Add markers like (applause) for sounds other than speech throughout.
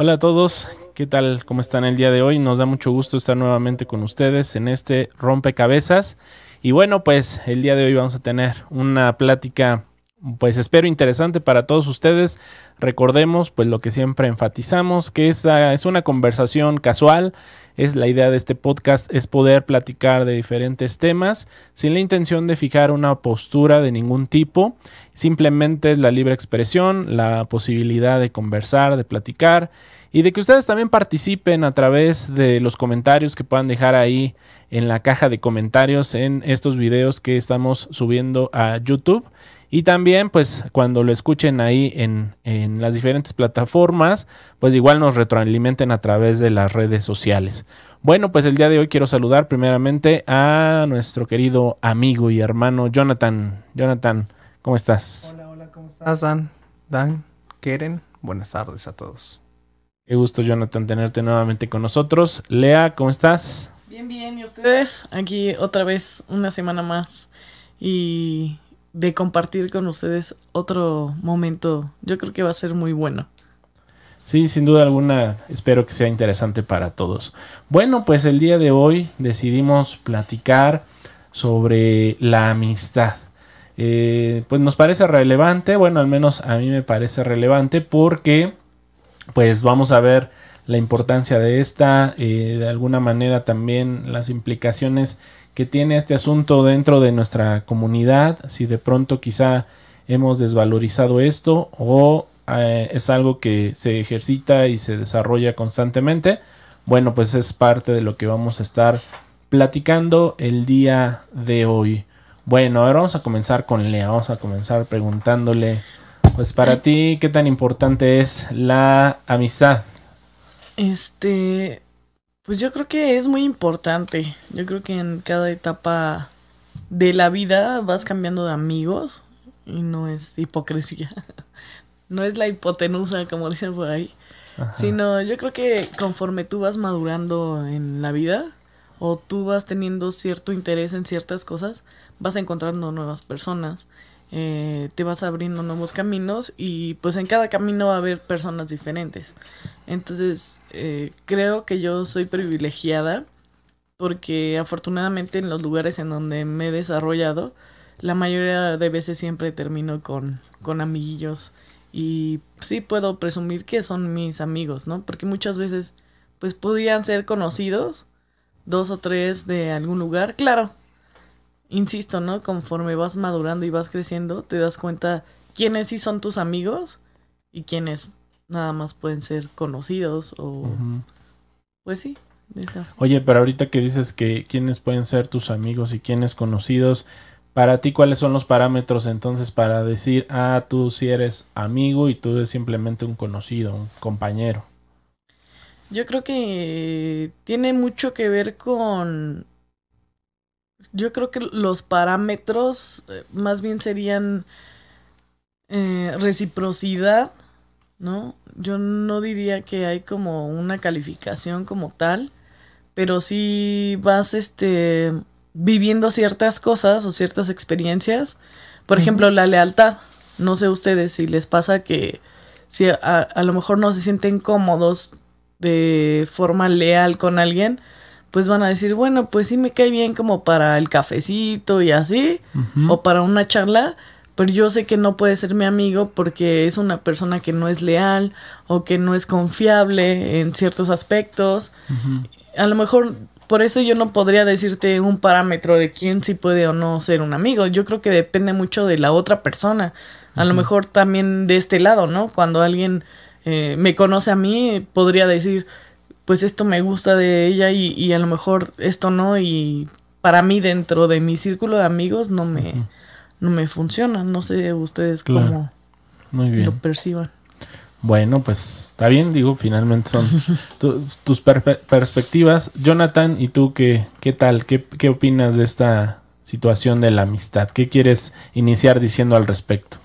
Hola a todos, ¿qué tal? ¿Cómo están el día de hoy? Nos da mucho gusto estar nuevamente con ustedes en este rompecabezas. Y bueno, pues el día de hoy vamos a tener una plática pues espero interesante para todos ustedes. Recordemos pues lo que siempre enfatizamos, que esta es una conversación casual. Es la idea de este podcast es poder platicar de diferentes temas sin la intención de fijar una postura de ningún tipo. Simplemente es la libre expresión, la posibilidad de conversar, de platicar y de que ustedes también participen a través de los comentarios que puedan dejar ahí en la caja de comentarios en estos videos que estamos subiendo a YouTube. Y también, pues, cuando lo escuchen ahí en, en, las diferentes plataformas, pues igual nos retroalimenten a través de las redes sociales. Bueno, pues el día de hoy quiero saludar primeramente a nuestro querido amigo y hermano Jonathan. Jonathan, ¿cómo estás? Hola, hola, ¿cómo estás, Dan? Dan, Keren, buenas tardes a todos. Qué gusto, Jonathan, tenerte nuevamente con nosotros. Lea, ¿cómo estás? Bien, bien, ¿y ustedes? Aquí otra vez, una semana más. Y de compartir con ustedes otro momento. Yo creo que va a ser muy bueno. Sí, sin duda alguna, espero que sea interesante para todos. Bueno, pues el día de hoy decidimos platicar sobre la amistad. Eh, pues nos parece relevante, bueno, al menos a mí me parece relevante porque pues vamos a ver la importancia de esta, eh, de alguna manera también las implicaciones que tiene este asunto dentro de nuestra comunidad, si de pronto quizá hemos desvalorizado esto o eh, es algo que se ejercita y se desarrolla constantemente, bueno, pues es parte de lo que vamos a estar platicando el día de hoy. Bueno, ahora vamos a comenzar con Lea, vamos a comenzar preguntándole, pues para ti, ¿qué tan importante es la amistad? Este, pues yo creo que es muy importante. Yo creo que en cada etapa de la vida vas cambiando de amigos y no es hipocresía. (laughs) no es la hipotenusa, como (laughs) dicen por ahí. Sino yo creo que conforme tú vas madurando en la vida o tú vas teniendo cierto interés en ciertas cosas, vas encontrando nuevas personas eh, te vas abriendo nuevos caminos y pues en cada camino va a haber personas diferentes. Entonces, eh, creo que yo soy privilegiada porque afortunadamente en los lugares en donde me he desarrollado, la mayoría de veces siempre termino con, con amiguillos y sí puedo presumir que son mis amigos, ¿no? Porque muchas veces pues podrían ser conocidos, dos o tres de algún lugar, claro, insisto, ¿no? Conforme vas madurando y vas creciendo, te das cuenta quiénes sí son tus amigos y quiénes nada más pueden ser conocidos o... Pues sí. Oye, pero ahorita que dices que quiénes pueden ser tus amigos y quiénes conocidos, para ti cuáles son los parámetros entonces para decir, ah, tú sí eres amigo y tú eres simplemente un conocido, un compañero? Yo creo que tiene mucho que ver con yo creo que los parámetros eh, más bien serían eh, reciprocidad, ¿no? Yo no diría que hay como una calificación como tal, pero sí vas este viviendo ciertas cosas o ciertas experiencias. Por ejemplo, la lealtad. No sé ustedes si les pasa que si a, a lo mejor no se sienten cómodos de forma leal con alguien, pues van a decir, bueno, pues sí me cae bien como para el cafecito y así, o para una charla, pero yo sé que no puede ser mi amigo porque es una persona que no es leal o que no es confiable en ciertos aspectos. A lo mejor por eso yo no podría decirte un parámetro de quién sí puede o no ser un amigo. Yo creo que depende mucho de la otra persona. A lo mejor también de este lado, ¿no? Cuando alguien eh, me conoce a mí, podría decir, pues esto me gusta de ella y, a lo mejor esto no y para mí dentro de mi círculo de amigos no me, no me funciona. No sé ustedes cómo lo perciban. Bueno, pues está bien, digo, finalmente son tus perspectivas. Jonathan, ¿y tú qué, qué tal? ¿Qué, ¿Qué opinas de esta situación de la amistad? ¿Qué quieres iniciar diciendo al respecto?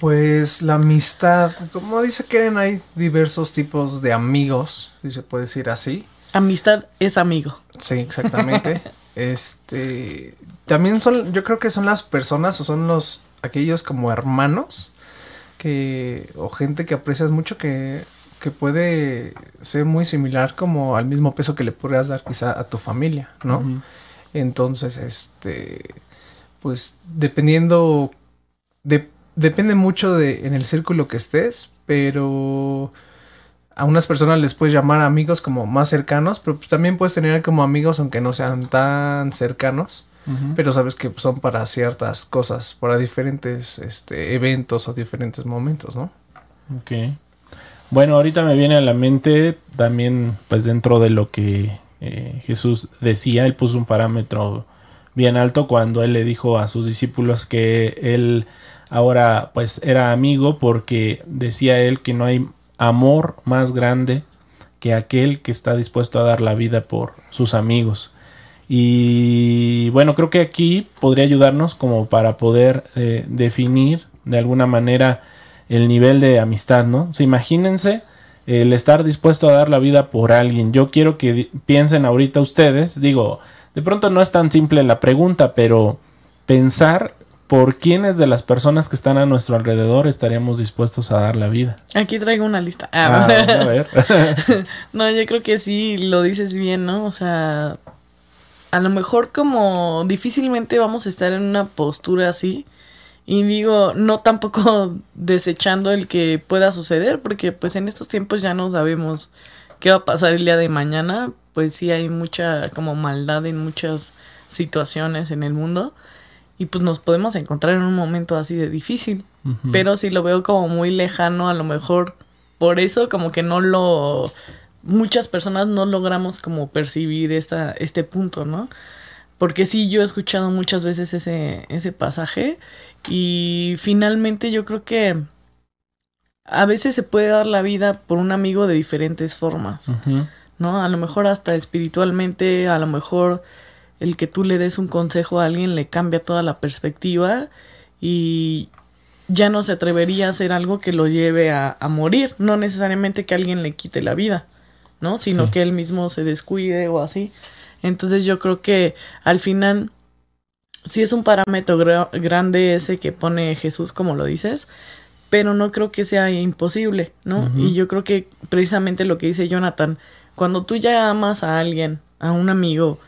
Pues la amistad, como dice Karen, hay diversos tipos de amigos, si se puede decir así. Amistad es amigo. Sí, exactamente. (laughs) este, también son, yo creo que son las personas o son los, aquellos como hermanos que, o gente que aprecias mucho que, que puede ser muy similar como al mismo peso que le podrías dar quizá a tu familia, ¿no? Entonces, este, pues dependiendo de depende mucho de en el círculo que estés, pero a unas personas les puedes llamar amigos como más cercanos, pero pues también puedes tener como amigos aunque no sean tan cercanos, pero sabes que son para ciertas cosas, para diferentes este, eventos o diferentes momentos, ¿no? Ok. Bueno, ahorita me viene a la mente también, pues dentro de lo que eh, Jesús decía, él puso un parámetro bien alto cuando él le dijo a sus discípulos que él ahora pues era amigo porque decía él que no hay amor más grande que aquel que está dispuesto a dar la vida por sus amigos. Y bueno, creo que aquí podría ayudarnos como para poder eh, definir de alguna manera el nivel de amistad, ¿no? imagínense el estar dispuesto a dar la vida por alguien. Yo quiero que piensen ahorita ustedes, digo, de pronto no es tan simple la pregunta, pero pensar ¿por quiénes de las personas que están a nuestro alrededor estaríamos dispuestos a dar la vida? Aquí traigo una lista. Ah, ah a ver. (laughs) no, yo creo que sí lo dices bien, ¿no? O sea, a lo mejor como difícilmente vamos a estar en una postura así. Y digo, no tampoco (laughs) desechando el que pueda suceder, porque pues en estos tiempos ya no sabemos qué va a pasar el día de mañana. Pues sí hay mucha como maldad en muchas situaciones en el mundo y pues nos podemos encontrar en un momento así de difícil. Pero si lo veo como muy lejano, a lo mejor por eso como que no lo... Muchas personas no logramos como percibir esta, este punto, ¿no? Porque sí, yo he escuchado muchas veces ese, ese pasaje y finalmente yo creo que a veces se puede dar la vida por un amigo de diferentes formas, ¿no? A lo mejor hasta espiritualmente, a lo mejor el que tú le des un consejo a alguien le cambia toda la perspectiva y ya no se atrevería a hacer algo que lo lleve a, morir, no necesariamente que alguien le quite la vida, ¿no? Sino que él mismo se descuide o así. Entonces yo creo que al final sí es un parámetro grande ese que pone Jesús, como lo dices, pero no creo que sea imposible, ¿no? Y yo creo que precisamente lo que dice Jonathan, cuando tú ya amas a alguien, a un amigo,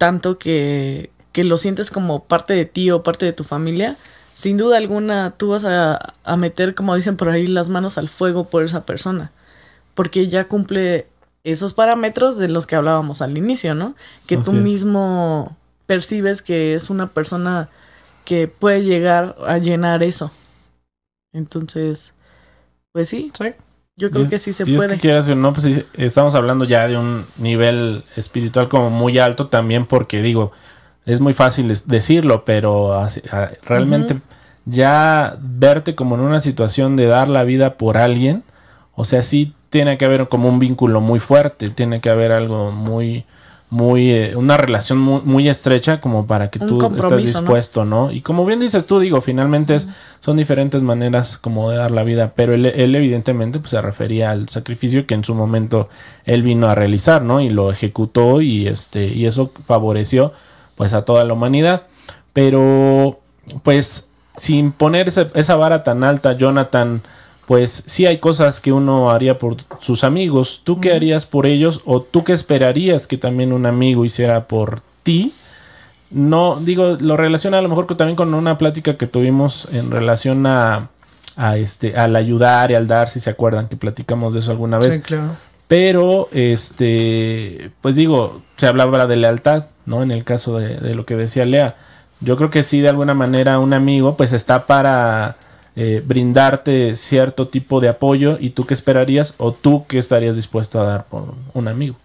tanto que, que lo sientes como parte de ti o parte de tu familia, sin duda alguna tú vas a, a, meter, como dicen por ahí, las manos al fuego por esa persona. Porque ya cumple esos parámetros de los que hablábamos al inicio, ¿no? Que tú mismo percibes que es una persona que puede llegar a llenar eso. Entonces, pues sí. Sí. Yo creo que sí se puede. Es que no, pues estamos hablando ya de un nivel espiritual como muy alto también porque digo, es muy fácil decirlo, pero realmente ya verte como en una situación de dar la vida por alguien, o sea, sí tiene que haber como un vínculo muy fuerte, tiene que haber algo muy muy eh, una relación muy, muy, estrecha como para que tú estés dispuesto, ¿no? Y como bien dices tú, digo, finalmente es, son diferentes maneras como de dar la vida, pero él, evidentemente pues se refería al sacrificio que en su momento él vino a realizar, ¿no? Y lo ejecutó y este y eso favoreció pues a toda la humanidad, pero pues sin poner esa, esa vara tan alta, Jonathan pues sí hay cosas que uno haría por sus amigos. ¿Tú qué harías por ellos o tú qué esperarías que también un amigo hiciera por ti? no, digo, lo relaciona a lo mejor también con una plática que tuvimos en relación a, a este, al ayudar y al dar, si se acuerdan que platicamos de eso alguna vez. Sí, claro. Pero, este, pues digo, se hablaba de lealtad, ¿no? En el caso de, de lo que decía Lea. Yo creo que sí, de alguna manera, un amigo, pues está para eh, brindarte cierto tipo de apoyo y tú qué esperarías o tú qué estarías dispuesto a dar por un amigo.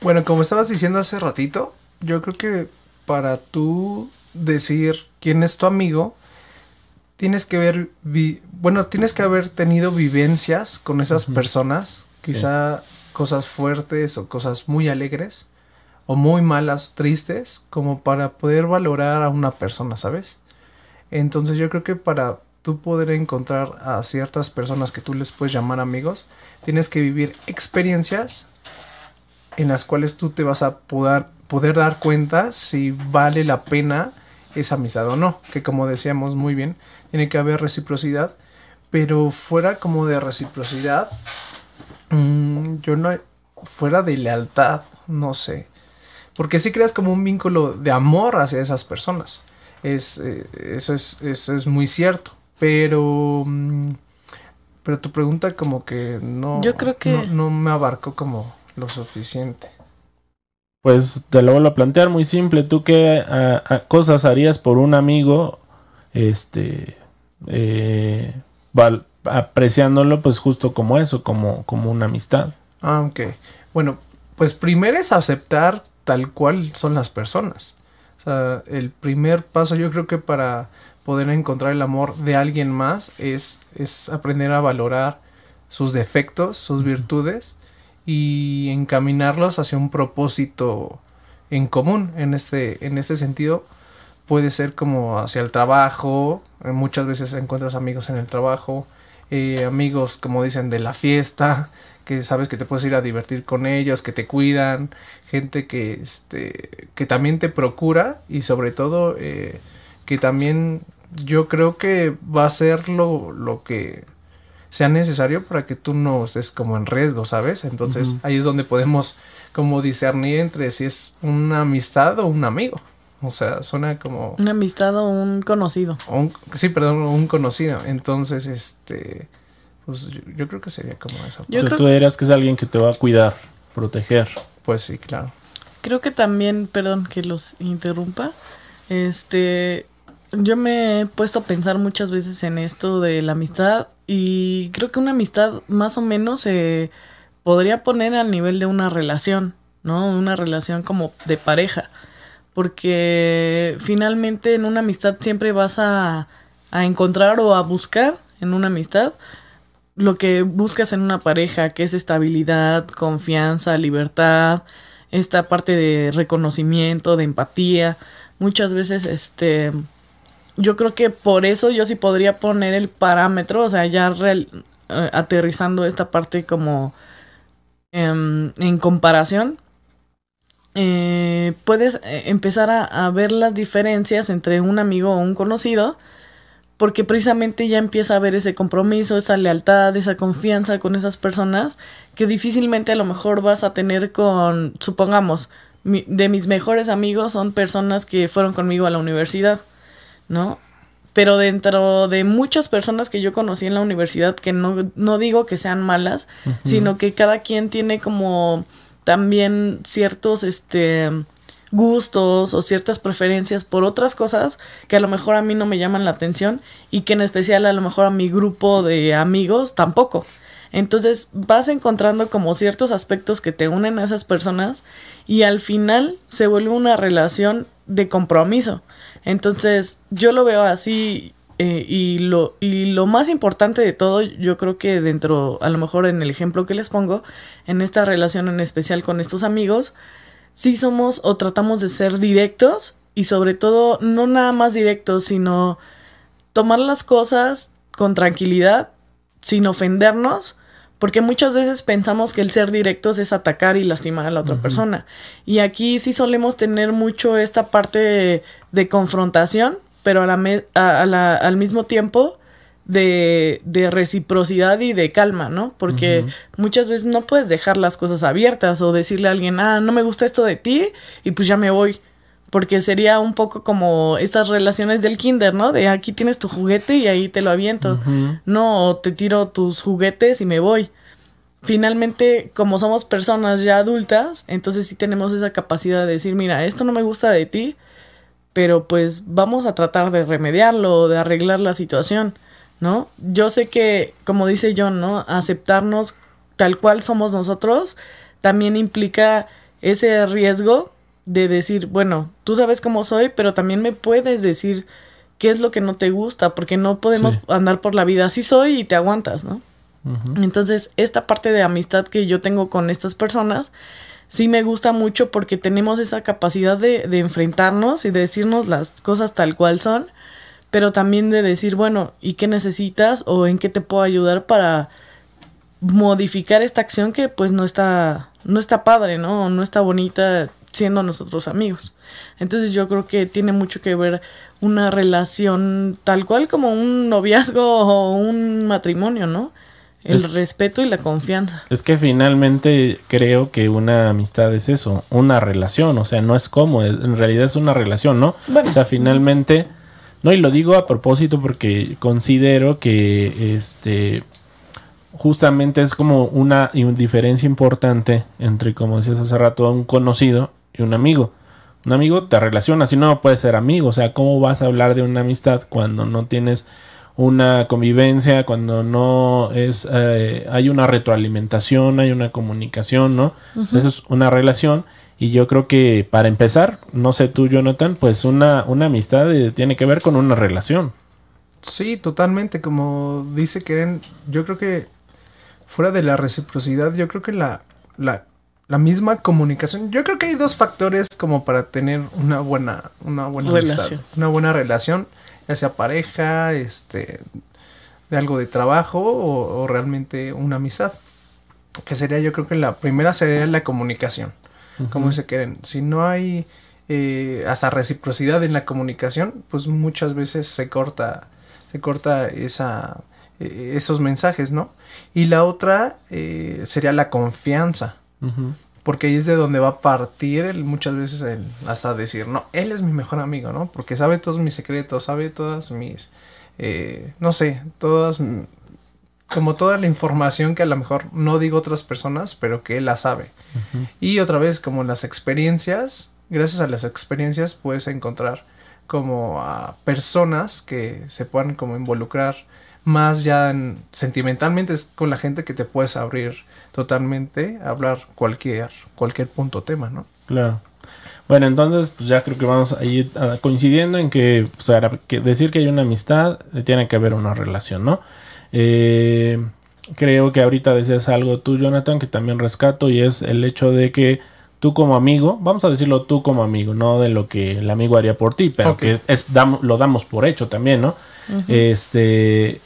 Bueno, como estabas diciendo hace ratito, yo creo que para tú decir quién es tu amigo, tienes que ver, bueno, tienes que haber tenido vivencias con esas personas, quizá cosas fuertes o cosas muy alegres o muy malas, tristes, como para poder valorar a una persona, ¿sabes? Entonces yo creo que para tú poder encontrar a ciertas personas que tú les puedes llamar amigos, tienes que vivir experiencias en las cuales tú te vas a poder, poder dar cuenta si vale la pena esa amistad o no. Que como decíamos muy bien, tiene que haber reciprocidad, pero fuera como de reciprocidad, mm, yo no, fuera de lealtad, no sé. Porque si creas como un vínculo de amor hacia esas personas. Es, eh, eso, es, eso es muy cierto. Pero... mm, pero tu pregunta como que no... Yo creo que- No, no me abarcó como lo suficiente. Pues te lo vuelvo a plantear muy simple. ¿Tú qué cosas harías por un amigo? Este. eh, val- apreciándolo, pues justo como eso, como, como una amistad. Ah, ok. Bueno, pues primero es aceptar tal cual son las personas. O sea, el primer paso yo creo que para poder encontrar el amor de alguien más es, es aprender a valorar sus defectos, sus virtudes y encaminarlos hacia un propósito en común. En este, en este sentido, puede ser como hacia el trabajo. eh, Muchas veces encuentras amigos en el trabajo, eh, amigos, como dicen, de la fiesta, que sabes que te puedes ir a divertir con ellos, que te cuidan, gente que, este, que también te procura y sobre todo eh, que también yo creo que va a ser lo, lo que sea necesario para que tú no estés como en riesgo, ¿sabes? Entonces ahí es donde podemos como discernir entre si es una amistad o un amigo. O sea, suena como... Una amistad o un conocido. o un- sí, perdón, un conocido. Entonces, este... Pues yo, yo creo que sería como eso. Yo tú, creo- tú dirías que es alguien que te va a cuidar, proteger. Pues sí, claro. Creo que también, perdón que los interrumpa, este, yo me he puesto a pensar muchas veces en esto de la amistad y creo que una amistad más o menos se podría poner al nivel de una relación, ¿no? Una relación como de pareja, porque finalmente en una amistad siempre vas a, a encontrar o a buscar en una amistad lo que buscas en una pareja, que es estabilidad, confianza, libertad, esta parte de reconocimiento, de empatía. Muchas veces, este, yo creo que por eso yo sí podría poner el parámetro, o sea, ya eh, aterrizando esta parte como em, en comparación, eh, puedes eh, empezar a ver las diferencias entre un amigo o un conocido, porque precisamente ya empieza a haber ese compromiso, esa lealtad, esa confianza con esas personas que difícilmente a lo mejor vas a tener con, supongamos, mi- de mis mejores amigos son personas que fueron conmigo a la universidad, ¿no? Pero dentro de muchas personas que yo conocí en la universidad, que no, no digo que sean malas, sino que cada quien tiene como también ciertos este gustos o ciertas preferencias por otras cosas que a lo mejor a mí no me llaman la atención y que en especial a lo mejor a mi grupo de amigos tampoco. Entonces vas encontrando como ciertos aspectos que te unen a esas personas y al final se vuelve una relación de compromiso. Entonces yo lo veo así eh, y, lo, y lo más importante de todo, yo creo que dentro, a lo mejor en el ejemplo que les pongo, en esta relación en especial con estos amigos, sí somos o tratamos de ser directos y sobre todo no nada más directos, sino tomar las cosas con tranquilidad, sin ofendernos, porque muchas veces pensamos que el ser directos es atacar y lastimar a la otra persona. Y aquí sí solemos tener mucho esta parte de, de confrontación, pero a la a la- al mismo tiempo de, de reciprocidad y de calma, ¿no? Porque muchas veces no puedes dejar las cosas abiertas o decirle a alguien, ah, no me gusta esto de ti y pues ya me voy. porque sería un poco como estas relaciones del kinder, ¿no? De aquí tienes tu juguete y ahí te lo aviento. No, o te tiro tus juguetes y me voy. Finalmente, como somos personas ya adultas, entonces sí tenemos esa capacidad de decir, mira, esto no me gusta de ti, pero pues vamos a tratar de remediarlo, de arreglar la situación, ¿no? Yo sé que, como dice John, ¿no? Aceptarnos tal cual somos nosotros también implica ese riesgo de decir, bueno, tú sabes cómo soy, pero también me puedes decir qué es lo que no te gusta, porque no podemos Sí. andar por la vida así soy y te aguantas, ¿no? Entonces, esta parte de amistad que yo tengo con estas personas, sí me gusta mucho porque tenemos esa capacidad de, de enfrentarnos y de decirnos las cosas tal cual son, pero también de decir, bueno, ¿y qué necesitas o en qué te puedo ayudar para modificar esta acción que pues no está, no está padre, ¿no? No está bonita siendo nosotros amigos. Entonces yo creo que tiene mucho que ver una relación tal cual como un noviazgo (laughs) o un matrimonio, ¿no? El Es- respeto y la confianza. Es que finalmente creo que una amistad es eso, una relación, o sea, no es como, en realidad es una relación, ¿no? Bueno. O sea, finalmente, no, y lo digo a propósito porque considero que este justamente es como una diferencia importante entre, como decías hace rato, un conocido y un amigo. Un amigo te relaciona, si no puedes ser amigo, o sea, ¿cómo vas a hablar de una amistad cuando no tienes una convivencia, cuando no es eh, hay una retroalimentación, hay una comunicación, ¿no? Eso es una relación y yo creo que para empezar, no sé tú, Jonathan, pues una, una amistad eh, tiene que ver con una relación. Sí, totalmente. Como dice Keren, yo creo que fuera de la reciprocidad, yo creo que la, la, la misma comunicación. Yo creo que hay dos factores como para tener una buena, una buena amistad, Relación. una buena relación, ya sea pareja, este, de algo de trabajo o, o realmente una amistad. Que sería, yo creo que la primera sería la comunicación. Como dice Keren, si no hay eh, hasta reciprocidad en la comunicación, pues muchas veces se corta, se corta esa, eh, esos mensajes, ¿no? Y la otra eh, sería la confianza, porque ahí es de donde va a partir el, muchas veces el, hasta decir, no, él es mi mejor amigo, ¿no? Porque sabe todos mis secretos, sabe todas mis, eh, no sé, todas, como toda la información que a lo mejor no digo otras personas, pero que él la sabe. Y otra vez, como las experiencias, gracias a las experiencias puedes encontrar como a personas que se puedan como involucrar más ya en- sentimentalmente es con la gente que te puedes abrir totalmente, a hablar cualquier, cualquier punto tema, ¿no? Claro. Bueno, entonces, pues ya creo que vamos a ir coincidiendo en que, pues, que decir que hay una amistad, eh, tiene que haber una relación, ¿no? Eh, creo que ahorita decías algo tú, Jonathan, que también rescato, y es el hecho de que tú como amigo, vamos a decirlo tú como amigo, no de lo que el amigo haría por ti, pero que es, dam- lo damos por hecho también, ¿no? Este,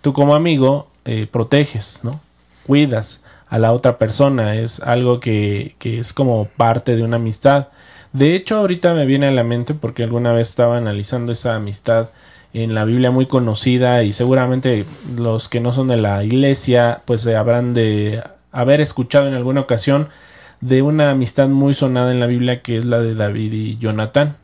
tú como amigo eh, proteges, ¿no? Cuidas a la otra persona, es algo que, que es como parte de una amistad. De hecho, ahorita me viene a la mente porque alguna vez estaba analizando esa amistad en la Biblia muy conocida y seguramente los que no son de la iglesia pues se habrán de haber escuchado en alguna ocasión de una amistad muy sonada en la Biblia que es la de David y Jonatán.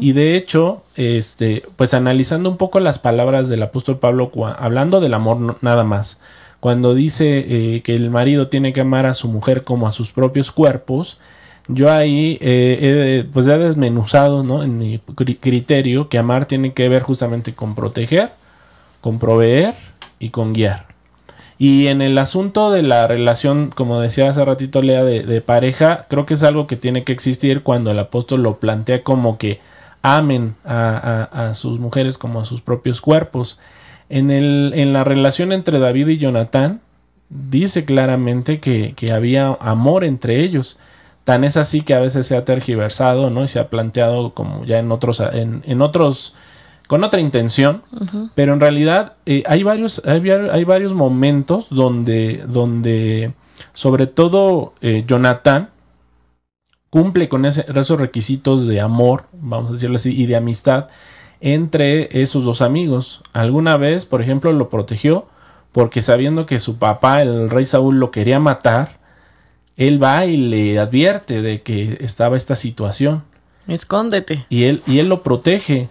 Y de hecho, este, pues analizando un poco las palabras del apóstol Pablo, hablando del amor no- nada más, cuando dice eh, que el marido tiene que amar a su mujer como a sus propios cuerpos, yo ahí eh, pues he desmenuzado ¿no? en mi cri- criterio que amar tiene que ver justamente con proteger, con proveer y con guiar. Y en el asunto de la relación, como decía hace ratito Lea, de, pareja, creo que es algo que tiene que existir cuando el apóstol lo plantea como que amen a, sus mujeres como a sus propios cuerpos. En, el, en la relación entre David y Jonatán, dice claramente que había amor entre ellos. Tan es así que a veces se ha tergiversado, ¿no? Y se ha planteado como ya en otros, en, en otros, con otra intención. Pero en realidad eh, hay, varios, hay, var- hay varios momentos donde, donde sobre todo eh, Jonathan cumple con ese- esos requisitos de amor, vamos a decirlo así, y de amistad entre esos dos amigos. Alguna vez, por ejemplo, lo protegió porque sabiendo que su papá, el rey Saúl, lo quería matar, él va y le advierte de que estaba esta situación. Escóndete. Y él, y él lo protege.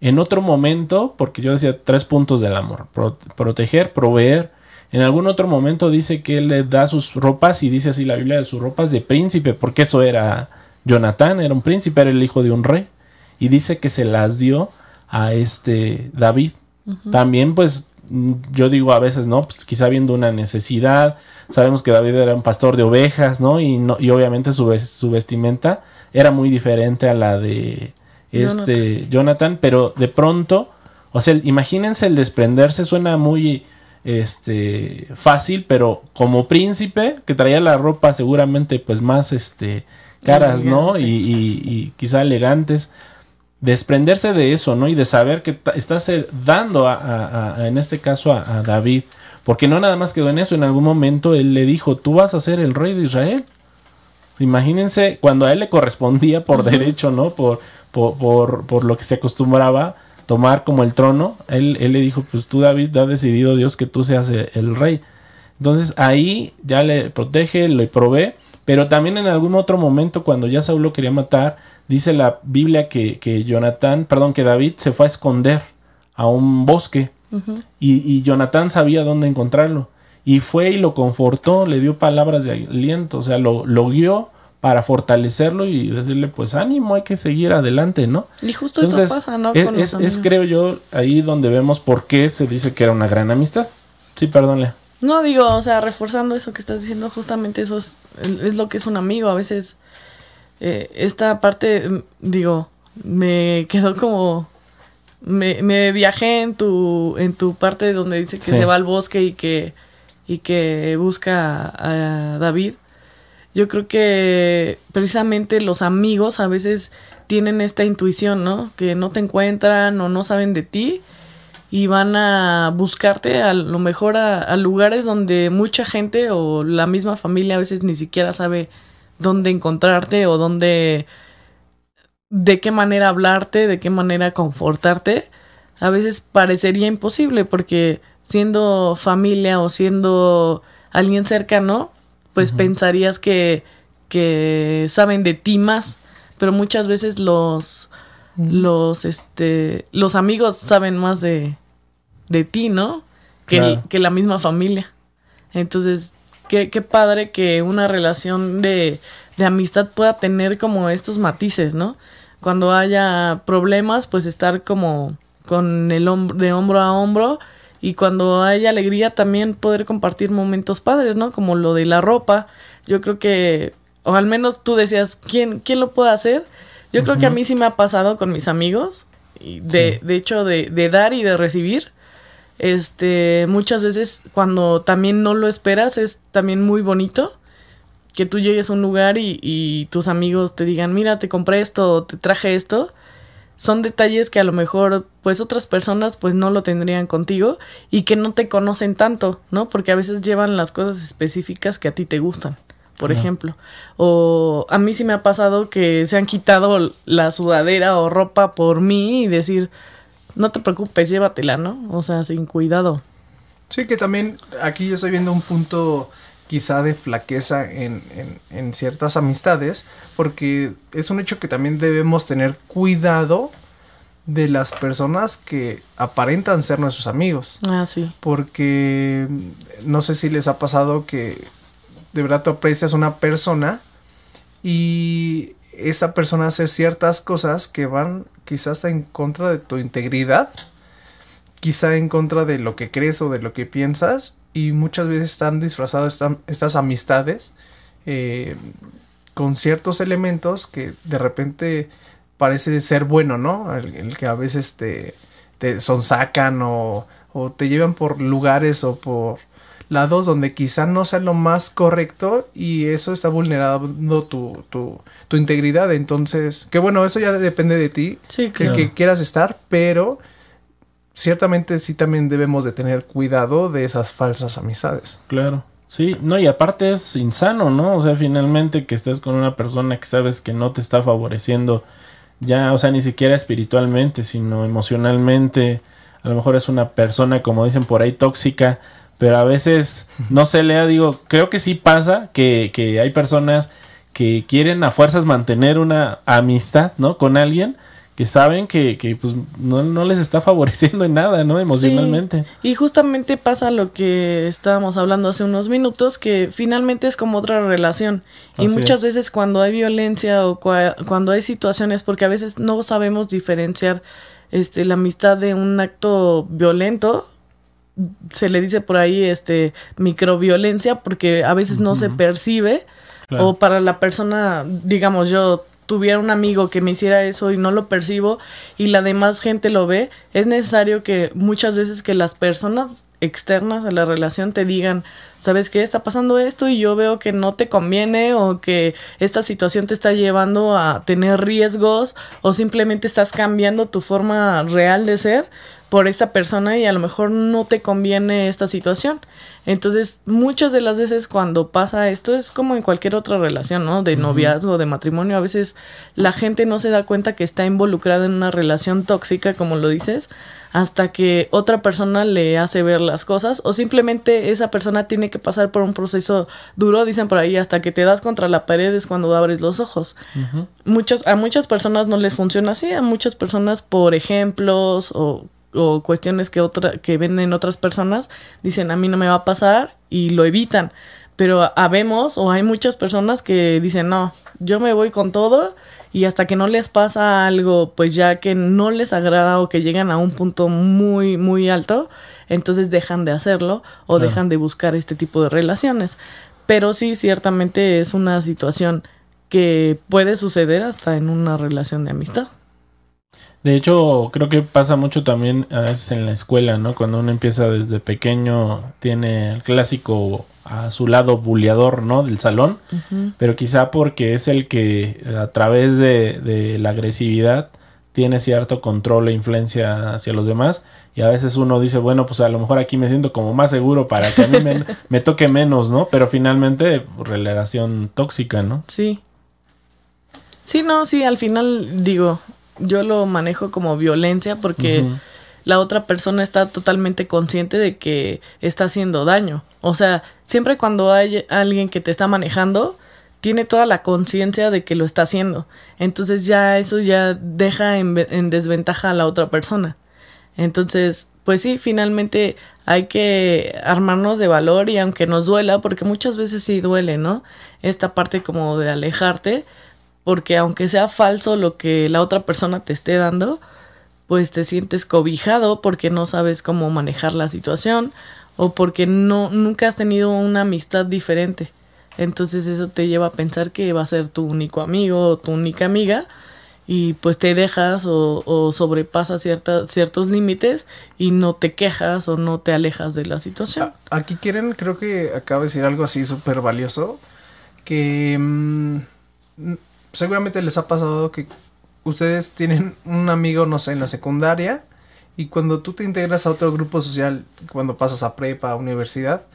En otro momento, porque yo decía tres puntos del amor, pro- proteger, proveer. En algún otro momento dice que él le da sus ropas y dice así la Biblia de sus ropas de príncipe, porque eso era Jonatán, era un príncipe, era el hijo de un rey. Y dice que se las dio a este David. También pues yo digo a veces, ¿no? Pues quizá viendo una necesidad. Sabemos que David era un pastor de ovejas, ¿no? Y, no, y obviamente su, su vestimenta era muy diferente a la de este Jonathan, pero de pronto, o sea, imagínense el desprenderse, suena muy este fácil, pero como príncipe que traía la ropa seguramente pues más este caras, ¿no? Y, y- y quizá elegantes. Desprenderse de eso, ¿no? Y de saber que estás eh, dando a, a- a- en este caso a, David. Porque no nada más quedó en eso. En algún momento él le dijo, tú vas a ser el rey de Israel. Imagínense cuando a él le correspondía por derecho, ¿no? Por, por, por, por lo que se acostumbraba tomar como el trono. Él, él le dijo, pues tú David, ha decidido Dios que tú seas el, el rey. Entonces ahí ya le protege, le provee. Pero también en algún otro momento, cuando ya Saúl lo quería matar, dice la Biblia que, que Jonatán, perdón, que David se fue a esconder a un bosque. y, y Jonatán sabía dónde encontrarlo. Y fue y lo confortó, le dio palabras de aliento, o sea, lo, lo guió para fortalecerlo y decirle, pues ánimo, hay que seguir adelante, ¿no? Y justo Entonces, eso pasa, ¿no? Con los es- es, creo yo, ahí donde vemos por qué se dice que era una gran amistad. Sí, perdón, Lea. No, digo, o sea, reforzando eso que estás diciendo, justamente eso es, es lo que es un amigo. A veces eh, esta parte, mm, digo, me quedó como... Me, me viajé en tu, en tu parte donde dice que Sí. se va al bosque y que, y que busca a, a David. Yo creo que precisamente los amigos a veces tienen esta intuición, ¿no? Que no te encuentran o no saben de ti y van a buscarte a lo mejor a, a lugares donde mucha gente o la misma familia a veces ni siquiera sabe dónde encontrarte o dónde de qué manera hablarte, de qué manera confortarte. A veces parecería imposible porque siendo familia o siendo alguien cercano, pues pensarías que, que saben de ti más, pero muchas veces los los este los amigos saben más de, de ti, ¿no? Que, el- que la misma familia. Entonces, qué, qué padre que una relación de, de amistad pueda tener como estos matices, ¿no? Cuando haya problemas, pues estar como con el hombro, de hombro a hombro. Y cuando haya alegría, también poder compartir momentos padres, ¿no? Como lo de la ropa. Yo creo que, o al menos tú decías, ¿quién, quién lo puede hacer? Yo creo que a mí sí me ha pasado con mis amigos. Y de, de hecho, de, de dar y de recibir. Este, muchas veces cuando también no lo esperas es también muy bonito que tú llegues a un lugar y, y tus amigos te digan, mira, te compré esto, te traje esto. Son detalles que a lo mejor pues otras personas pues no lo tendrían contigo y que no te conocen tanto, ¿no? Porque a veces llevan las cosas específicas que a ti te gustan, por ejemplo. O a mí sí me ha pasado que se han quitado la sudadera o ropa por mí y decir, no te preocupes, llévatela, ¿no? O sea, sin cuidado. Sí, que también aquí yo estoy viendo un punto quizá de flaqueza en, en- en ciertas amistades, porque es un hecho que también debemos tener cuidado de las personas que aparentan ser nuestros amigos, Ah, sí. porque mm, no sé si les ha pasado que de verdad tú aprecias una persona y esta persona hace ciertas cosas que van quizás en contra de tu integridad, quizá en contra de lo que crees o de lo que piensas y muchas veces están disfrazadas estas amistades eh, con ciertos elementos que de repente parece ser bueno, ¿no? El, que a veces te, te sonsacan o te llevan por lugares o por lados donde quizá no sea lo más correcto y eso está vulnerando tu, tu, tu integridad. Entonces, que bueno, eso ya depende de ti, Sí, el que quieras estar, pero ciertamente sí también debemos de tener cuidado de esas falsas amistades. Claro. Sí, no, y aparte es insano, ¿no? O sea, finalmente que estés con una persona que sabes que no te está favoreciendo ya, o sea, ni siquiera espiritualmente, sino emocionalmente. A lo mejor es una persona, como dicen por ahí, tóxica, pero a veces, no se lea, digo, creo que sí pasa que, que hay personas que quieren a fuerzas mantener una amistad, ¿no? Con alguien que saben que, que pues no, no, les está (laughs) favoreciendo en nada, ¿no? Emocionalmente. Sí. Y justamente pasa lo que estábamos hablando hace unos minutos, que finalmente es como otra relación. Así y muchas es. veces cuando hay violencia o cua cuando hay situaciones, porque a veces no sabemos diferenciar este, la amistad de un acto violento, se le dice por ahí este microviolencia, porque a veces uh -huh. no se percibe. Claro. O para la persona, digamos, yo tuviera un amigo que me hiciera eso y no lo percibo y la demás gente lo ve, es necesario que muchas veces que las personas externas a la relación te digan, ¿sabes qué? Está pasando esto y yo veo que no te conviene o que esta situación te está llevando a tener riesgos o simplemente estás cambiando tu forma real de ser por esta persona y a lo mejor no te conviene esta situación. Entonces, muchas de las veces cuando pasa esto es como en cualquier otra relación, ¿no? De noviazgo, de matrimonio, a veces la gente no se da cuenta que está involucrada en una relación tóxica, como lo dices, hasta que otra persona le hace ver las cosas o simplemente esa persona tiene que pasar por un proceso duro, dicen por ahí, hasta que te das contra la pared es cuando abres los ojos. Uh -huh. Muchos, a muchas personas no les funciona así, a muchas personas por ejemplos o o cuestiones que otra que ven en otras personas dicen a mí no me va a pasar y lo evitan. Pero habemos o hay muchas personas que dicen no yo me voy con todo y hasta que no les pasa algo pues ya que no les agrada o que llegan a un punto muy muy alto entonces dejan de hacerlo o claro. dejan de buscar este tipo de relaciones pero sí ciertamente es una situación que puede suceder hasta en una relación de amistad de hecho, creo que pasa mucho también a veces en la escuela, ¿no? Cuando uno empieza desde pequeño, tiene el clásico a su lado buleador, ¿no? Del salón, uh -huh. pero quizá porque es el que a través de, de, la agresividad tiene cierto control e influencia hacia los demás y a veces uno dice, bueno, pues a lo mejor aquí me siento como más seguro para que a mí me, (laughs) me toque menos, ¿no? Pero finalmente, relación tóxica, ¿no? Sí. Sí, no, sí, al final digo, yo lo manejo como violencia porque uh -huh. la otra persona está totalmente consciente de que está haciendo daño. O sea, siempre cuando hay alguien que te está manejando, tiene toda la conciencia de que lo está haciendo. Entonces ya eso ya deja en, en, desventaja a la otra persona. Entonces, pues sí, finalmente hay que armarnos de valor y aunque nos duela, porque muchas veces sí duele, ¿no? Esta parte como de alejarte, porque aunque sea falso lo que la otra persona te esté dando, pues te sientes cobijado porque no sabes cómo manejar la situación o porque no nunca has tenido una amistad diferente. Entonces eso te lleva a pensar que va a ser tu único amigo o tu única amiga y pues te dejas o, o sobrepasas cierta, ciertos límites y no te quejas o no te alejas de la situación. Aquí quieren, creo que acaba de decir algo así súper valioso, que mmm, seguramente les ha pasado que ustedes tienen un amigo, no sé, en la secundaria y cuando tú te integras a otro grupo social, cuando pasas a prepa, a universidad,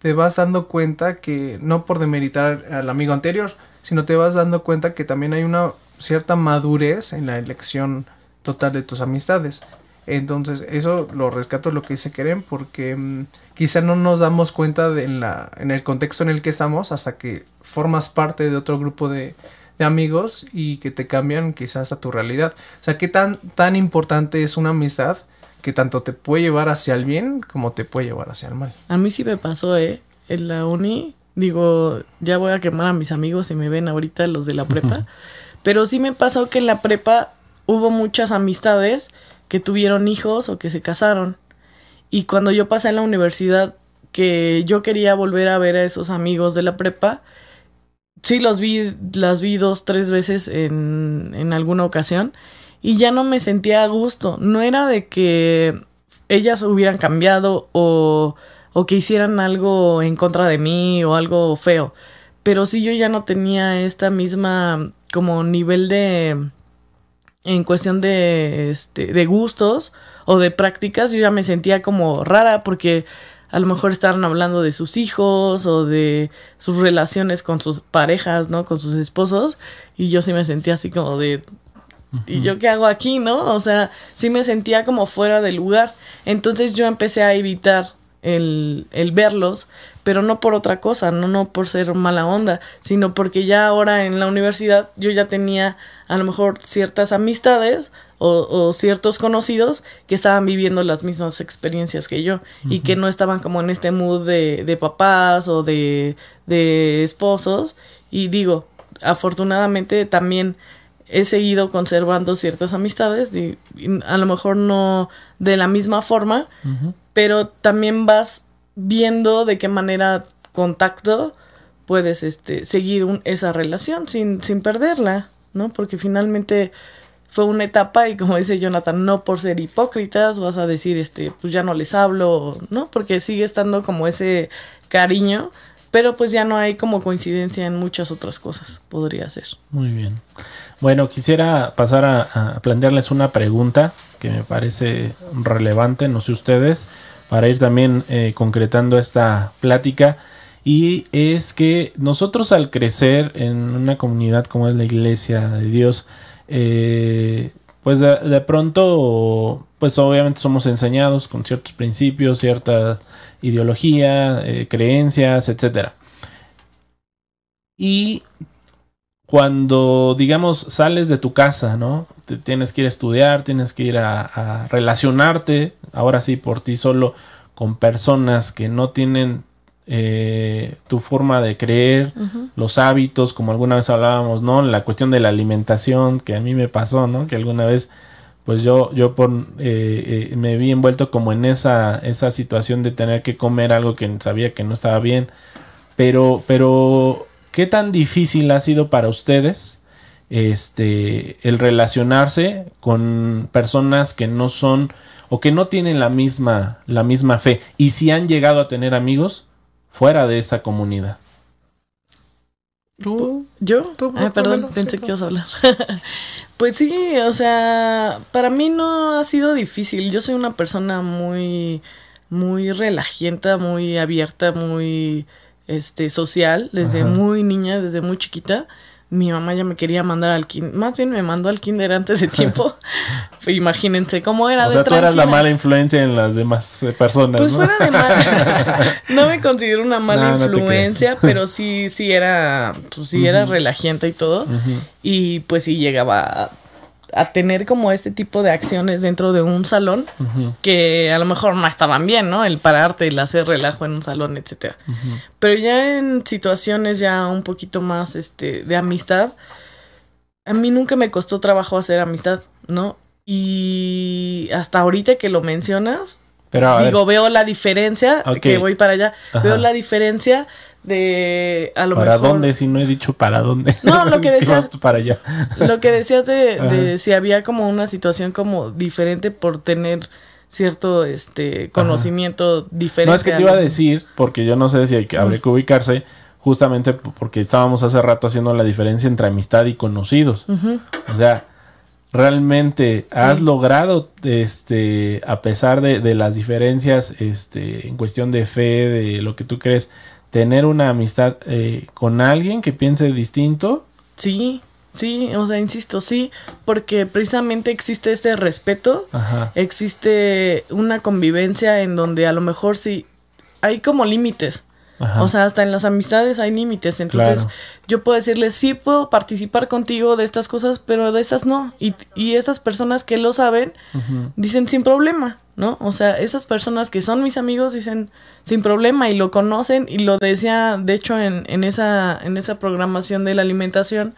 te vas dando cuenta que no por demeritar al amigo anterior, sino te vas dando cuenta que también hay una cierta madurez en la elección total de tus amistades. Entonces, eso lo rescato lo que dice Keren porque mmm, quizá no nos damos cuenta en, la, en el contexto en el que estamos hasta que formas parte de otro grupo de, de amigos y que te cambian quizás a tu realidad. O sea, qué tan, tan importante es una amistad que tanto te puede llevar hacia el bien como te puede llevar hacia el mal. A mí sí me pasó, ¿eh? En la uni, digo, ya voy a quemar a mis amigos si me ven ahorita los de la prepa, (laughs) pero sí me pasó que en la prepa hubo muchas amistades que tuvieron hijos o que se casaron. Y cuando yo pasé a la universidad, que yo quería volver a ver a esos amigos de la prepa, sí los vi, las vi dos, tres veces en, en alguna ocasión y ya no me sentía a gusto. No era de que ellas hubieran cambiado o, o que hicieran algo en contra de mí o algo feo. Pero sí yo ya no tenía esta misma como nivel de en cuestión de este de gustos o de prácticas, yo ya me sentía como rara porque a lo mejor estaban hablando de sus hijos o de sus relaciones con sus parejas, ¿no? Con sus esposos. Y yo sí me sentía así como de, ¿y yo qué hago aquí, no? O sea, sí me sentía como fuera de lugar. Entonces yo empecé a evitar el, el verlos, pero no por otra cosa, no, no por ser mala onda, sino porque ya ahora en la universidad yo ya tenía a lo mejor ciertas amistades o, o ciertos conocidos que estaban viviendo las mismas experiencias que yo y que no estaban como en este mood de, de papás o de, de esposos. Y digo, afortunadamente también he seguido conservando ciertas amistades y, y a lo mejor no de la misma forma, pero también vas viendo de qué manera contacto puedes este seguir un- esa relación sin, sin perderla, ¿no? Porque finalmente fue una etapa y como dice Jonathan, no por ser hipócritas vas a decir, este, pues ya no les hablo, ¿no? Porque sigue estando como ese cariño, pero pues ya no hay como coincidencia en muchas otras cosas, podría ser. Muy bien. Bueno, quisiera pasar a, plantearles una pregunta que me parece relevante, no sé ustedes, para ir también eh, concretando esta plática. Y es que nosotros al crecer en una comunidad como es la iglesia de Dios, eh, pues de, pronto, pues obviamente somos enseñados con ciertos principios, cierta ideología, eh, creencias, etcétera. Y cuando, digamos, sales de tu casa, ¿no? Te tienes que ir a estudiar, tienes que ir a relacionarte, ahora sí, por ti solo, con personas que no tienen eh, tu forma de creer, los hábitos, como alguna vez hablábamos, ¿no? La cuestión de la alimentación, que a mí me pasó, ¿no? Que alguna vez, pues yo, yo por, eh, eh, me vi envuelto como en esa, esa situación de tener que comer algo que sabía que no estaba bien. Pero, pero, ¿qué tan difícil ha sido para ustedes este, el relacionarse con personas que no son o que no tienen la misma, la misma fe? Y si han llegado a tener amigos fuera de esa comunidad. ¿Tú? ¿Yo? Tú, Ah, perdón, pensé que ibas a hablar. (laughs) pues sí, o sea, para mí no ha sido difícil. Yo soy una persona muy, muy relajienta, muy abierta, muy, este, social, desde Ajá. muy niña, desde muy chiquita. Mi mamá ya me quería mandar al kinder, más bien me mandó al kinder antes de tiempo. (laughs) Imagínense cómo era. O de sea, tú eras la mala influencia en las demás eh, personas. Pues ¿no? fuera de mala. (laughs) no me considero una mala No, no influencia, pero sí, sí era, pues sí era Ujú. relajienta y todo. Ujú. Y pues sí llegaba a, tener como este tipo de acciones dentro de un salón que a lo mejor no estaban bien, ¿no? El pararte, el hacer relajo en un salón, etcétera. Pero ya en situaciones ya un poquito más este de amistad, a mí nunca me costó trabajo hacer amistad, ¿no? Y hasta ahorita que lo mencionas, Pero ver, digo, veo la diferencia, que voy para allá, Ajá. veo la diferencia de a lo ¿para mejor dónde? Si no he dicho para dónde. No, lo que (laughs) decías- para allá. lo que decías (laughs) de, si había como una situación como diferente por tener cierto este conocimiento diferente. No, es que te iba a decir, porque yo no sé si hay que, habría que ubicarse, justamente porque estábamos hace rato haciendo la diferencia entre amistad y conocidos. O sea, realmente has logrado, este, a pesar de, de las diferencias, este, en cuestión de fe, de lo que tú crees, tener una amistad eh, con alguien que piense distinto. Sí, sí, o sea, insisto, sí, porque precisamente existe este respeto, Ajá. existe una convivencia en donde a lo mejor sí hay como límites. Ajá. O sea, hasta en las amistades hay límites. Entonces, Claro. yo puedo decirles, sí puedo participar contigo de estas cosas, pero de estas no. Y, y esas personas que lo saben, dicen sin problema, ¿no? O sea, esas personas que son mis amigos dicen sin problema y lo conocen y lo decía, de hecho, en, en, esa, en esa programación de la alimentación,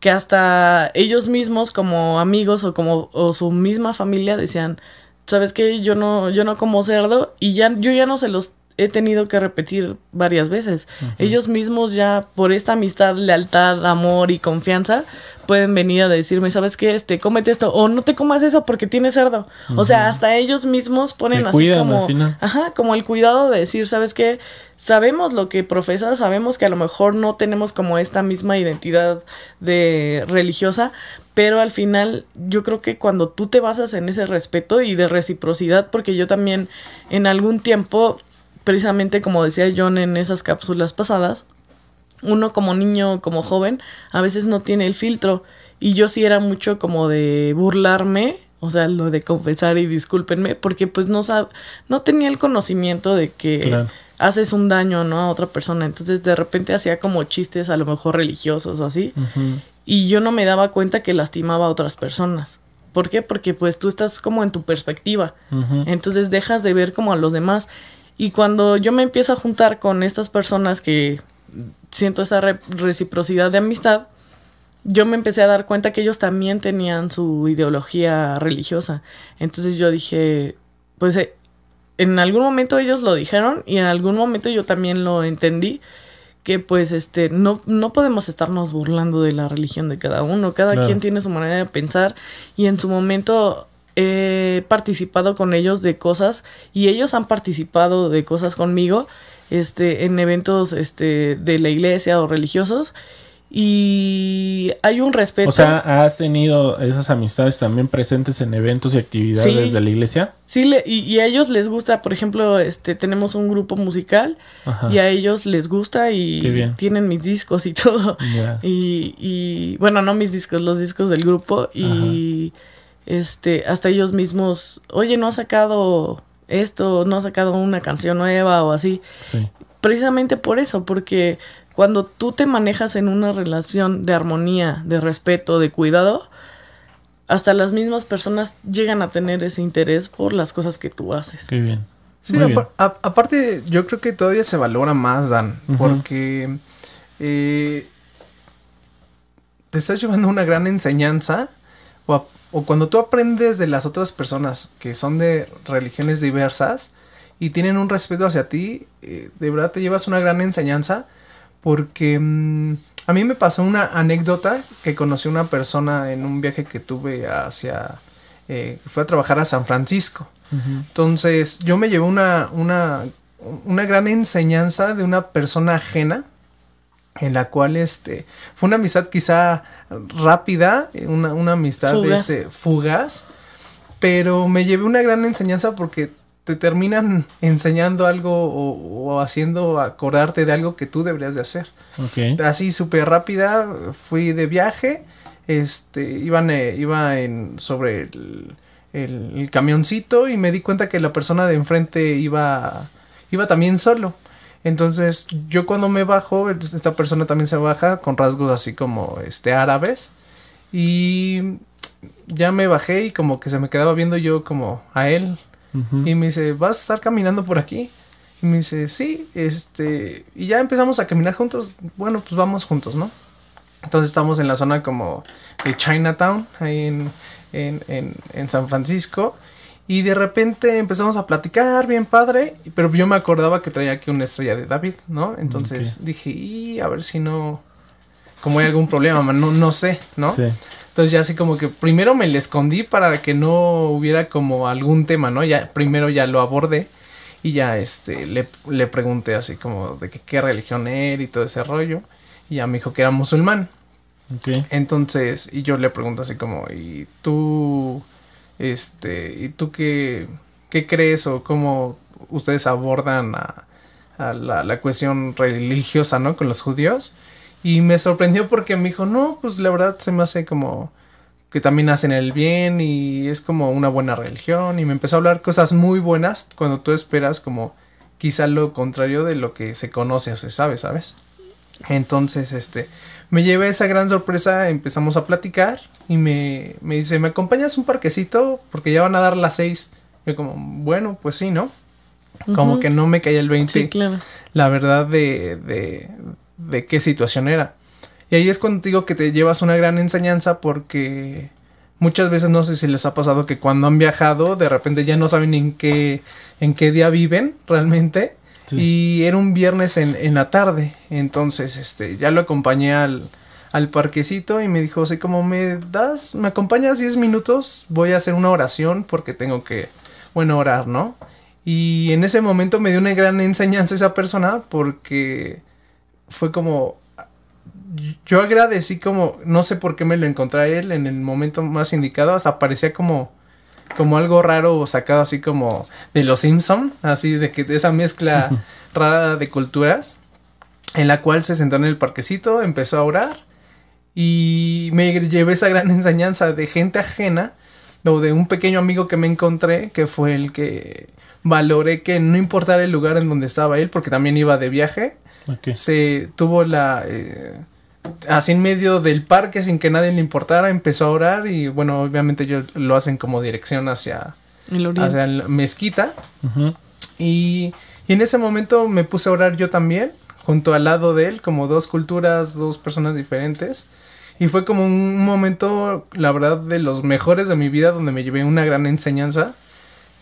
que hasta ellos mismos como amigos o como o su misma familia decían, ¿sabes qué? Yo no, yo no como cerdo y ya, yo ya no se los he tenido que repetir varias veces. Ellos mismos ya por esta amistad, lealtad, amor y confianza pueden venir a decirme, ¿sabes qué? Este, cómete esto o no te comas eso porque tienes cerdo. O sea, hasta ellos mismos ponen Te así cuidan como al final. Ajá, como el cuidado de decir, ¿sabes qué? Sabemos lo que profesa, sabemos que a lo mejor no tenemos como esta misma identidad de religiosa, pero al final yo creo que cuando tú te basas en ese respeto y de reciprocidad, porque yo también en algún tiempo, precisamente como decía John en esas cápsulas pasadas, uno como niño, como joven, a veces no tiene el filtro. Y yo sí era mucho como de burlarme O sea, lo de confesar y discúlpenme, porque pues no sab no tenía el conocimiento de que Claro. haces un daño, ¿no? A otra persona. Entonces de repente hacía como chistes a lo mejor religiosos o así. Y yo no me daba cuenta que lastimaba a otras personas. ¿Por qué? Porque pues tú estás como en tu perspectiva. Entonces dejas de ver como a los demás. Y cuando yo me empiezo a juntar con estas personas que siento esa re- reciprocidad de amistad, yo me empecé a dar cuenta que ellos también tenían su ideología religiosa. Entonces yo dije, pues eh, en algún momento ellos lo dijeron y en algún momento yo también lo entendí que pues este no, no podemos estarnos burlando de la religión de cada uno, cada quien tiene su manera de pensar y en su momento he participado con ellos de cosas y ellos han participado de cosas conmigo este en eventos este de la iglesia o religiosos y hay un respeto O sea, ¿has tenido esas amistades también presentes en eventos y actividades Sí. de la iglesia? Sí, le- y, y a ellos les gusta, por ejemplo, este tenemos un grupo musical Ajá. y a ellos les gusta y tienen mis discos y (laughs) todo. Y bueno, no mis discos, los discos del grupo y este hasta ellos mismos, oye, no ha sacado esto, no ha sacado una canción nueva o así. Sí. Precisamente por eso, porque cuando tú te manejas en una relación de armonía, de respeto, de cuidado, hasta las mismas personas llegan a tener ese interés por las cosas que tú haces. Qué bien. Sí, Muy bien. apar- a- aparte, yo creo que todavía se valora más, Dan, porque eh, te estás llevando una gran enseñanza, o, cuando tú aprendes de las otras personas que son de religiones diversas y tienen un respeto hacia ti, eh, de verdad te llevas una gran enseñanza, porque mm, a mí me pasó una anécdota que conocí a una persona en un viaje que tuve hacia, eh, fue a trabajar a San Francisco. Entonces, yo me llevé una, una, una gran enseñanza de una persona ajena, en la cual este, fue una amistad quizá rápida, eh, una, una amistad Fugaz. Este, fugaz, pero me llevé una gran enseñanza porque te terminan (laughs) enseñando algo o, o haciendo acordarte de algo que tú deberías de hacer así súper rápida, fui de viaje, este, iban, eh, iba en, sobre el, el- el camioncito y me di cuenta que la persona de enfrente iba, iba también solo. Entonces yo cuando me bajo, esta persona también se baja con rasgos así como este árabes y ya me bajé y como que se me quedaba viendo yo como a él y me dice, ¿vas a estar caminando por aquí? Y me dice, sí, este, y ya empezamos a caminar juntos. Bueno, pues vamos juntos, ¿no? Entonces estamos en la zona como de Chinatown, ahí en, en, en, en San Francisco. Y de repente empezamos a platicar, bien padre, pero yo me acordaba que traía aquí una estrella de David, ¿no? Entonces dije, y a ver si no, como hay algún problema, no, no sé, ¿no? Sí. Entonces ya así como que primero me le escondí para que no hubiera como algún tema, ¿no? Ya primero ya lo abordé y ya este le, le pregunté así como de que, qué religión era y todo ese rollo. Y ya me dijo que era musulmán. Entonces, y yo le pregunto así como, ¿y tú, este, y tú qué, qué crees o cómo ustedes abordan a, la, la cuestión religiosa, ¿no? Con los judíos. Y me sorprendió porque me dijo, no, pues la verdad se me hace como que también hacen el bien y es como una buena religión. Y me empezó a hablar cosas muy buenas cuando tú esperas como quizá lo contrario de lo que se conoce o se sabe, ¿sabes? Entonces, este, me llevé esa gran sorpresa, empezamos a platicar y me, me dice, ¿me acompañas a un parquecito? Porque ya van a dar las seis. Yo como, bueno, pues sí, ¿no? Como que no me caía el 20 Sí, claro. la verdad de, de, de qué situación era. Y ahí es cuando te digo que te llevas una gran enseñanza porque muchas veces no sé si les ha pasado que cuando han viajado de repente ya no saben en qué, en qué día viven realmente. Y era un viernes en, en la tarde. Entonces, este, ya lo acompañé al, al parquecito y me dijo, así como me das, me acompañas 10 minutos, voy a hacer una oración porque tengo que, bueno, orar, ¿no? Y en ese momento me dio una gran enseñanza esa persona porque fue como, yo agradecí como, no sé por qué me lo encontré a él en el momento más indicado, hasta parecía como, como algo raro sacado así como de los Simpson, así de que esa mezcla rara de culturas, en la cual se sentó en el parquecito, empezó a orar y me llevé esa gran (laughs) enseñanza de gente ajena o de un pequeño amigo que me encontré, que fue el que valoré que no importara el lugar en donde estaba él, porque también iba de viaje, se tuvo la... eh, así en medio del parque sin que nadie le importara, empezó a orar y bueno, obviamente ellos lo hacen como dirección hacia, El hacia la mezquita. Ujú. Y, y en ese momento me puse a orar yo también, junto al lado de él, como dos culturas, dos personas diferentes. Y fue como un momento, la verdad, de los mejores de mi vida, donde me llevé una gran enseñanza.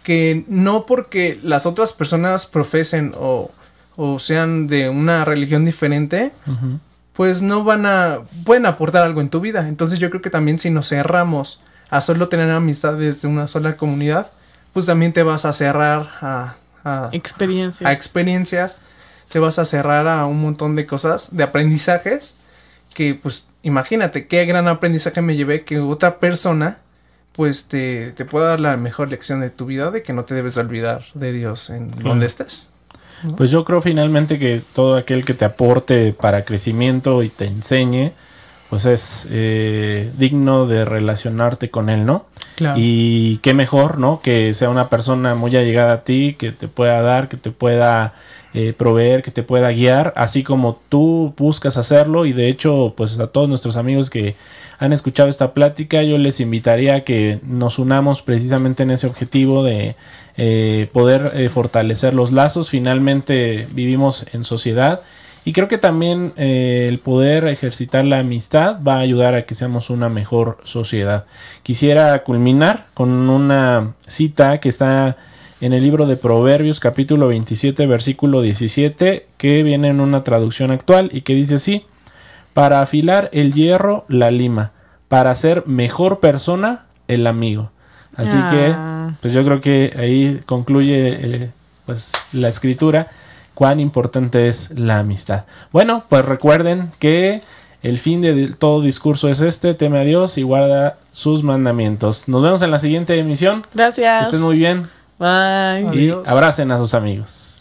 Que no porque las otras personas profesen o, o sean de una religión diferente, Ujú. Pues no van a, pueden aportar algo en tu vida. Entonces yo creo que también si nos cerramos a solo tener amistades de una sola comunidad, pues también te vas a cerrar a, a, Experiencia. a experiencias, te vas a cerrar a un montón de cosas, de aprendizajes, que pues imagínate qué gran aprendizaje me llevé que otra persona pues te, te pueda dar la mejor lección de tu vida de que no te debes olvidar de Dios en donde estés. Pues yo creo finalmente que todo aquel que te aporte para crecimiento y te enseñe, pues es eh, digno de relacionarte con él, ¿no? Claro. Y qué mejor, ¿no? Que sea una persona muy allegada a ti, que te pueda dar, que te pueda eh, proveer, que te pueda guiar, así como tú buscas hacerlo. Y de hecho, pues a todos nuestros amigos que han escuchado esta plática, yo les invitaría a que nos unamos precisamente en ese objetivo de eh, poder eh, fortalecer los lazos. Finalmente vivimos en sociedad. Y creo que también eh, el poder ejercitar la amistad va a ayudar a que seamos una mejor sociedad. Quisiera culminar con una cita que está en el libro de Proverbios capítulo 27 versículo 17 que viene en una traducción actual y que dice así, para afilar el hierro la lima, para ser mejor persona el amigo. Así Ah. que pues yo creo que ahí concluye eh, pues la escritura cuán importante es la amistad. Bueno, pues recuerden que el fin de todo discurso es este, teme a Dios y guarda sus mandamientos. Nos vemos en la siguiente emisión. Que Gracias. estén muy bien Bye. y Adiós. abracen a sus amigos.